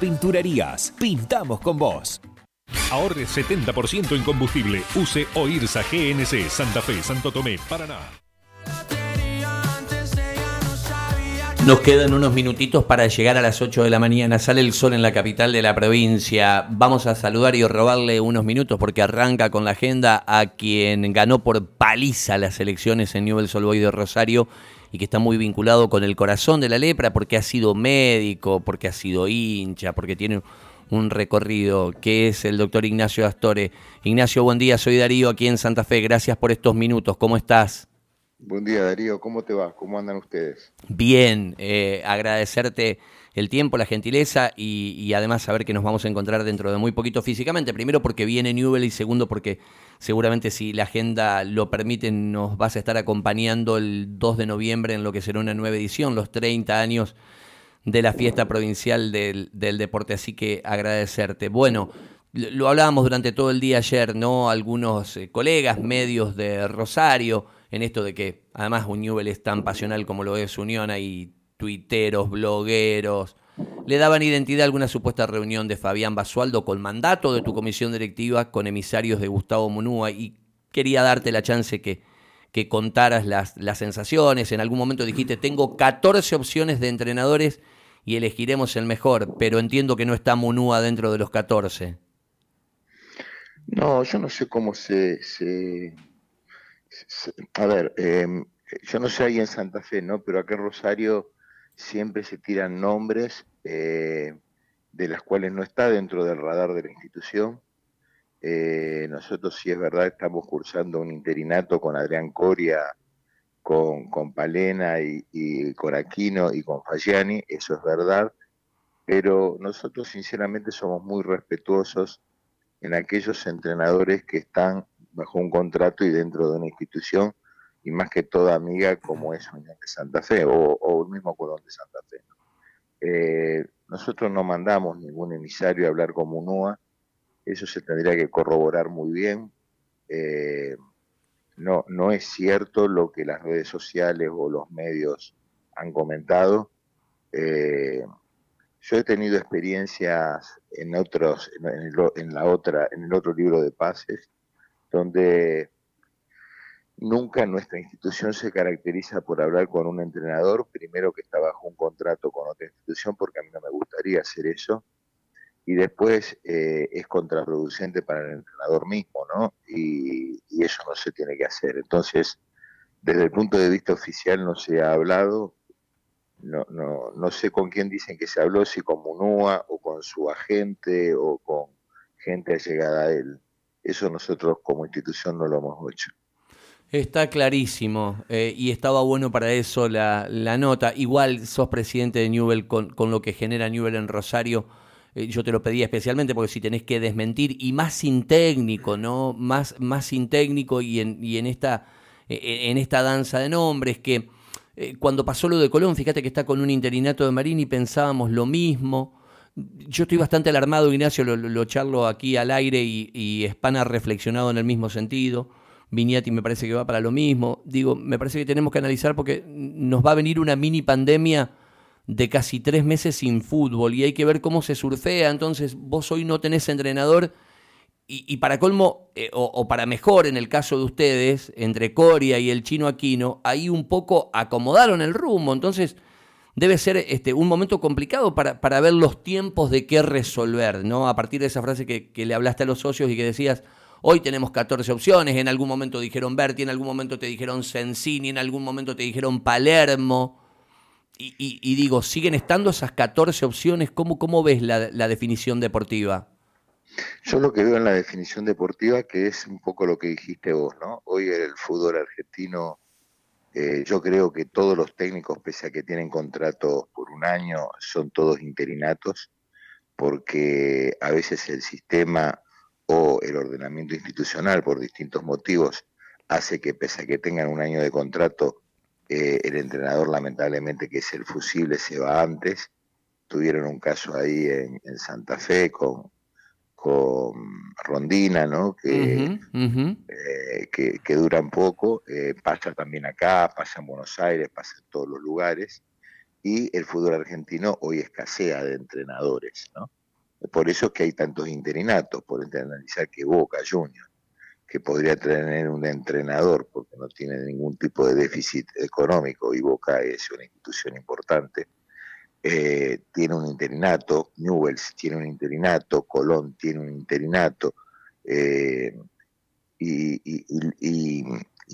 Pinturerías, pintamos con vos. Ahorre 70% en combustible. Use OIRSA GNC Santa Fe, Santo Tomé, Paraná. Nos quedan unos minutitos para llegar a las 8 de la mañana. Sale el sol en la capital de la provincia. Vamos a saludar y robarle unos minutos porque arranca con la agenda a quien ganó por paliza las elecciones en Newell's Old de Rosario y que está muy vinculado con el corazón de la lepra porque ha sido médico, porque ha sido hincha, porque tiene un recorrido, que es el doctor Ignacio Astore. Ignacio, buen día, soy Darío aquí en Santa Fe, gracias por estos minutos, ¿cómo estás? Buen día Darío, ¿cómo te va? ¿Cómo andan ustedes? Bien, eh, agradecerte el tiempo, la gentileza y, además saber que nos vamos a encontrar dentro de muy poquito físicamente. Primero porque viene Newell y segundo porque seguramente si la agenda lo permite nos vas a estar acompañando el 2 de noviembre en lo que será una nueva edición, los 30 años de la fiesta provincial del, deporte. Así que agradecerte. Bueno, lo hablábamos durante todo el día ayer, ¿no? Algunos eh, colegas, medios de Rosario, en esto de que además un Newell es tan pasional como lo es Unión, y tuiteros, blogueros, le daban identidad a alguna supuesta reunión de Fabián Basualdo con mandato de tu comisión directiva con emisarios de Gustavo Munúa y quería darte la chance que, que contaras las, las sensaciones. En algún momento dijiste, tengo 14 opciones de entrenadores y elegiremos el mejor, pero entiendo que no está Munúa dentro de los 14. No, yo no sé cómo se... a ver, em, yo no sé ahí en Santa Fe, ¿no? Pero acá en Rosario siempre se tiran nombres eh, de las cuales no está dentro del radar de la institución. Eh, nosotros, si es verdad, estamos cursando un interinato con Adrián Coria, con, con Palena y, con Aquino y con Fagiani, eso es verdad, pero nosotros sinceramente somos muy respetuosos en aquellos entrenadores que están bajo un contrato y dentro de una institución y más que toda amiga como es Unión de Santa Fe o, el mismo Colón de Santa Fe. Eh, nosotros no mandamos ningún emisario a hablar con Munúa, eso se tendría que corroborar muy bien. Eh, no, no es cierto lo que las redes sociales o los medios han comentado. Eh, yo he tenido experiencias en otros, en, la otra, en el otro libro de pases, donde Nunca nuestra institución se caracteriza por hablar con un entrenador, primero que está bajo un contrato con otra institución, porque a mí no me gustaría hacer eso, y después eh, es contraproducente para el entrenador mismo, ¿no? Y, eso no se tiene que hacer. Entonces, desde el punto de vista oficial no se ha hablado, no, no, no sé con quién dicen que se habló, si con Munúa o con su agente o con gente allegada a él. Eso nosotros como institución no lo hemos hecho. Está clarísimo eh, y estaba bueno para eso la, nota. Igual sos presidente de Newell con, lo que genera Newell en Rosario. Eh, yo te lo pedía especialmente porque si tenés que desmentir y más sin técnico, ¿no? Más, más sin técnico y en, y en, esta, e, en esta danza de nombres que eh, cuando pasó lo de Colón, fíjate que está con un interinato de Marín y pensábamos lo mismo. Yo estoy bastante alarmado, Ignacio, lo, lo charlo aquí al aire y, y ha reflexionado en el mismo sentido. Viñati me parece que va para lo mismo. Digo, me parece que tenemos que analizar porque nos va a venir una mini pandemia de casi tres meses sin fútbol y hay que ver cómo se surfea. Entonces, vos hoy no tenés entrenador y, para colmo, eh, o, para mejor en el caso de ustedes, entre Coria y el chino Aquino, ahí un poco acomodaron el rumbo. Entonces, debe ser este, un momento complicado para, para ver los tiempos de qué resolver, ¿no? A partir de esa frase que, que le hablaste a los socios y que decías, Hoy tenemos 14 opciones, en algún momento dijeron Berti, en algún momento te dijeron Sensini, en algún momento te dijeron Palermo. Y, digo, ¿siguen estando esas 14 opciones? ¿Cómo, cómo ves la, definición deportiva? Yo lo que veo en la definición deportiva, que es un poco lo que dijiste vos, ¿no? Hoy el fútbol argentino, eh, yo creo que todos los técnicos, pese a que tienen contratos por un año, son todos interinatos, porque a veces el sistema o el ordenamiento institucional por distintos motivos hace que pese a que tengan un año de contrato, eh, el entrenador lamentablemente que es el fusible se va antes. Tuvieron un caso ahí en, Santa Fe con, con Rondina, ¿no? Que, eh, que, duran poco. Eh, pasa también acá, pasa en Buenos Aires, pasa en todos los lugares. y el fútbol argentino hoy escasea de entrenadores, ¿no? Por eso es que hay tantos interinatos, por analizar que Boca Juniors, que podría tener un entrenador porque no tiene ningún tipo de déficit económico y Boca es una institución importante, eh, tiene un interinato, Newells tiene un interinato, Colón tiene un interinato, eh, y,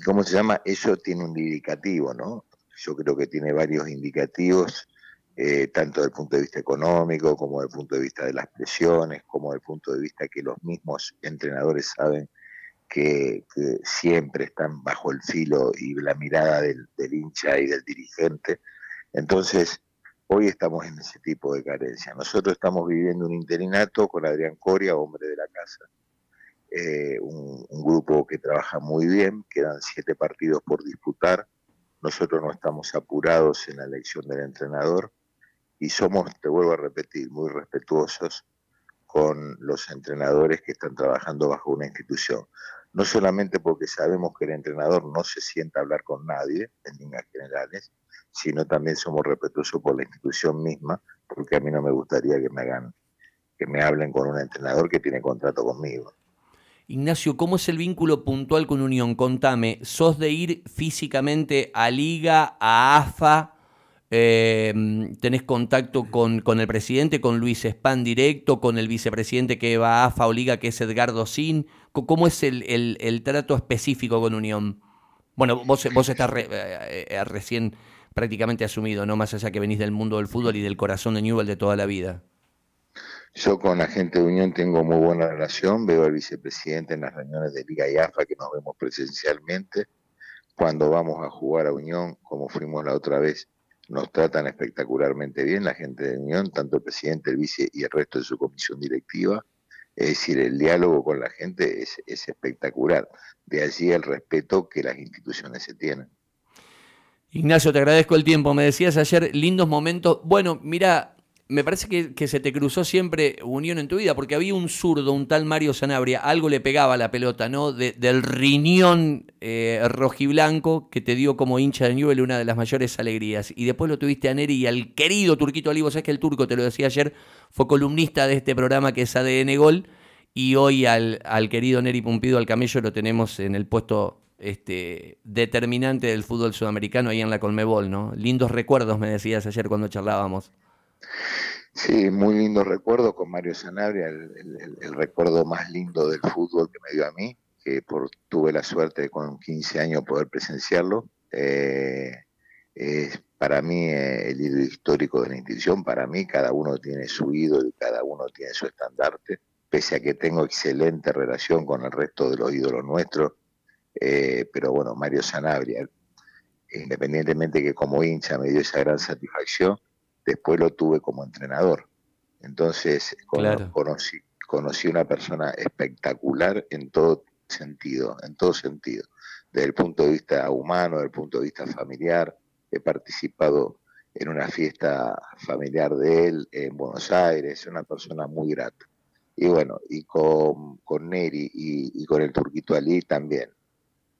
¿cómo se llama? Eso tiene un indicativo, ¿no? Yo creo que tiene varios indicativos, eh, tanto desde el punto de vista económico, como desde el punto de vista de las presiones, como desde el punto de vista que los mismos entrenadores saben que, siempre están bajo el filo y la mirada del, hincha y del dirigente. Entonces, hoy estamos en ese tipo de carencia. Nosotros estamos viviendo un interinato con Adrián Coria, hombre de la casa, eh, un, grupo que trabaja muy bien, quedan siete partidos por disputar, nosotros no estamos apurados en la elección del entrenador y somos, te vuelvo a repetir, muy respetuosos con los entrenadores que están trabajando bajo una institución. No solamente porque sabemos que el entrenador no se sienta a hablar con nadie, en líneas generales, sino también somos respetuosos por la institución misma, porque a mí no me gustaría que me hagan, que me hablen con un entrenador que tiene contrato conmigo. Ignacio, ¿cómo es el vínculo puntual con Unión? Contame, ¿sos de ir físicamente a Liga, a AFA? Em, ¿Tenés contacto con, con, el presidente, con Luis Span directo, con el vicepresidente que va a AFA o Liga, que es Edgardo Sin? ¿Cómo es el, trato específico con Unión? Bueno, vos, vos estás eh, eh, recién prácticamente asumido, ¿no? Más allá que venís del mundo del fútbol y del corazón de Newell de toda la vida. Yo con la gente de Unión tengo muy buena relación, veo al vicepresidente en las reuniones de Liga y AFA que nos vemos presencialmente. Cuando vamos a jugar a Unión, como fuimos la otra vez, nos tratan espectacularmente bien la gente de Unión, tanto el presidente, el vice y el resto de su comisión directiva. Es decir, el diálogo con la gente es, es espectacular. De allí el respeto que las instituciones se tienen. Ignacio, te agradezco el tiempo. Me decías ayer lindos momentos. Bueno, mira, me parece que, se te cruzó siempre Unión en tu vida, porque había un zurdo, un tal Mario Sanabria, algo le pegaba a la pelota, ¿no? del riñón eh, rojiblanco que te dio como hincha de Newell una de las mayores alegrías. Y después lo tuviste a Neri y al querido Turquito Olivo, sabes que el turco, te lo decía ayer, fue columnista de este programa que es ADN Gol, y hoy al, al querido Neri Pumpido, al camello, lo tenemos en el puesto este, determinante del fútbol sudamericano ahí en la Colmebol, ¿no? Lindos recuerdos, me decías ayer cuando charlábamos. Sí, muy lindo recuerdo con Mario Sanabria, el, recuerdo más lindo del fútbol que me dio a mí, que por, tuve la suerte de con 15 años poder presenciarlo. Eh, es para mí eh, el ídolo histórico de la institución, para mí cada uno tiene su ídolo y cada uno tiene su estandarte, pese a que tengo excelente relación con el resto de los ídolos nuestros, eh, pero bueno, Mario Sanabria, independientemente que como hincha me dio esa gran satisfacción, después lo tuve como entrenador. Entonces conocí, conocí una persona espectacular en todo sentido, en todo sentido, desde el punto de vista humano, desde el punto de vista familiar. He participado en una fiesta familiar de él en Buenos Aires, una persona muy grata. Y bueno, y con, con Neri y, con el Turquito Ali también,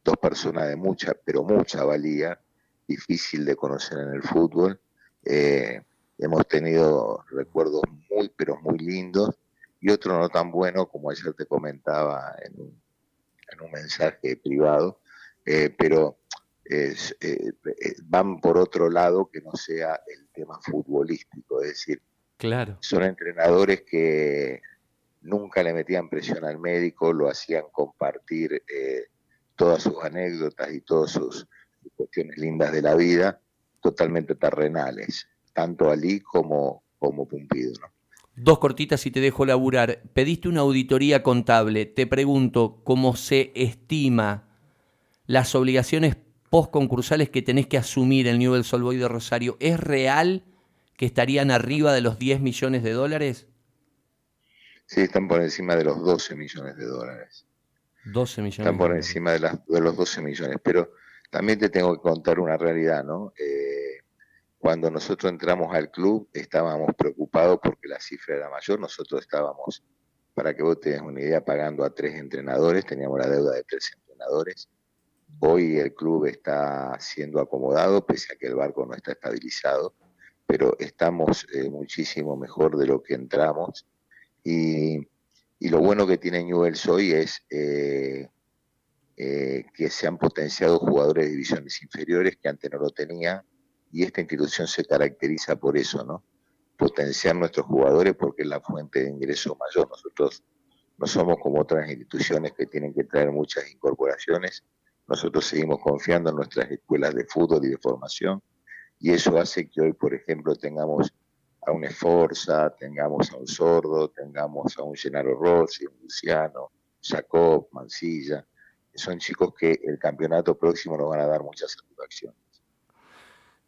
dos personas de mucha, pero mucha valía, difícil de conocer en el fútbol. Eh, hemos tenido recuerdos muy, pero muy lindos y otro no tan bueno, como ayer te comentaba en un, en un mensaje privado, eh, pero es, eh, van por otro lado que no sea el tema futbolístico, es decir, claro. son entrenadores que nunca le metían presión al médico, lo hacían compartir todas sus anécdotas y todas sus cuestiones lindas de la vida, totalmente terrenales tanto Ali como, como Pumpido. Dos cortitas y te dejo laburar. Pediste una auditoría contable. Te pregunto, ¿cómo se estima las obligaciones postconcursales que tenés que asumir el Newell Solboy de Rosario? ¿Es real que estarían arriba de los 10 millones de dólares? Sí, están por encima de los 12 millones de dólares. 12 millones. Están por encima de, los 12 millones. Pero también te tengo que contar una realidad, ¿no? Eh, cuando nosotros entramos al club estábamos preocupados porque la cifra era mayor, nosotros estábamos, para que vos tengas una idea, pagando a tres entrenadores, teníamos la deuda de tres entrenadores. Hoy el club está siendo acomodado, pese a que el barco no está estabilizado, pero estamos eh, muchísimo mejor de lo que entramos. Y, lo bueno que tiene Newell's hoy es eh, eh, que se han potenciado jugadores de divisiones inferiores que antes no lo tenían, y esta institución se caracteriza por eso, ¿no? Potenciar nuestros jugadores porque es la fuente de ingreso mayor. Nosotros no somos como otras instituciones que tienen que traer muchas incorporaciones. Nosotros seguimos confiando en nuestras escuelas de fútbol y de formación y eso hace que hoy, por ejemplo, tengamos a un Esforza, tengamos a un Sordo, tengamos a un Gennaro Rossi, un Luciano, Jacob, Mancilla. Son chicos que el campeonato próximo nos van a dar muchas satisfacciones.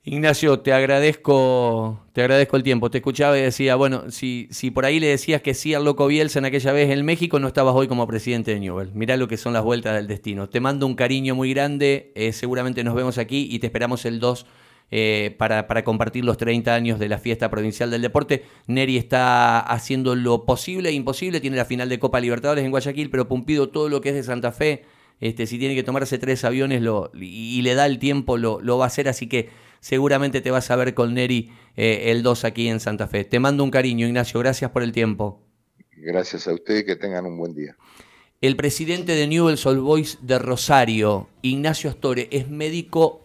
Ignacio, te agradezco, te agradezco el tiempo. Te escuchaba y decía, bueno, si, si por ahí le decías que sí al loco Bielsa en aquella vez en México, no estabas hoy como presidente de Newell. Mirá lo que son las vueltas del destino. Te mando un cariño muy grande, eh, seguramente nos vemos aquí y te esperamos el 2 eh, para, para, compartir los 30 años de la fiesta provincial del deporte. Neri está haciendo lo posible e imposible, tiene la final de Copa Libertadores en Guayaquil, pero Pumpido todo lo que es de Santa Fe, este, si tiene que tomarse tres aviones lo, y, le da el tiempo, lo, lo va a hacer, así que seguramente te vas a ver con Neri eh, el 2 aquí en Santa Fe. Te mando un cariño, Ignacio, gracias por el tiempo. Gracias a ustedes, que tengan un buen día. El presidente de Newell's Old Boys de Rosario, Ignacio Astore, es médico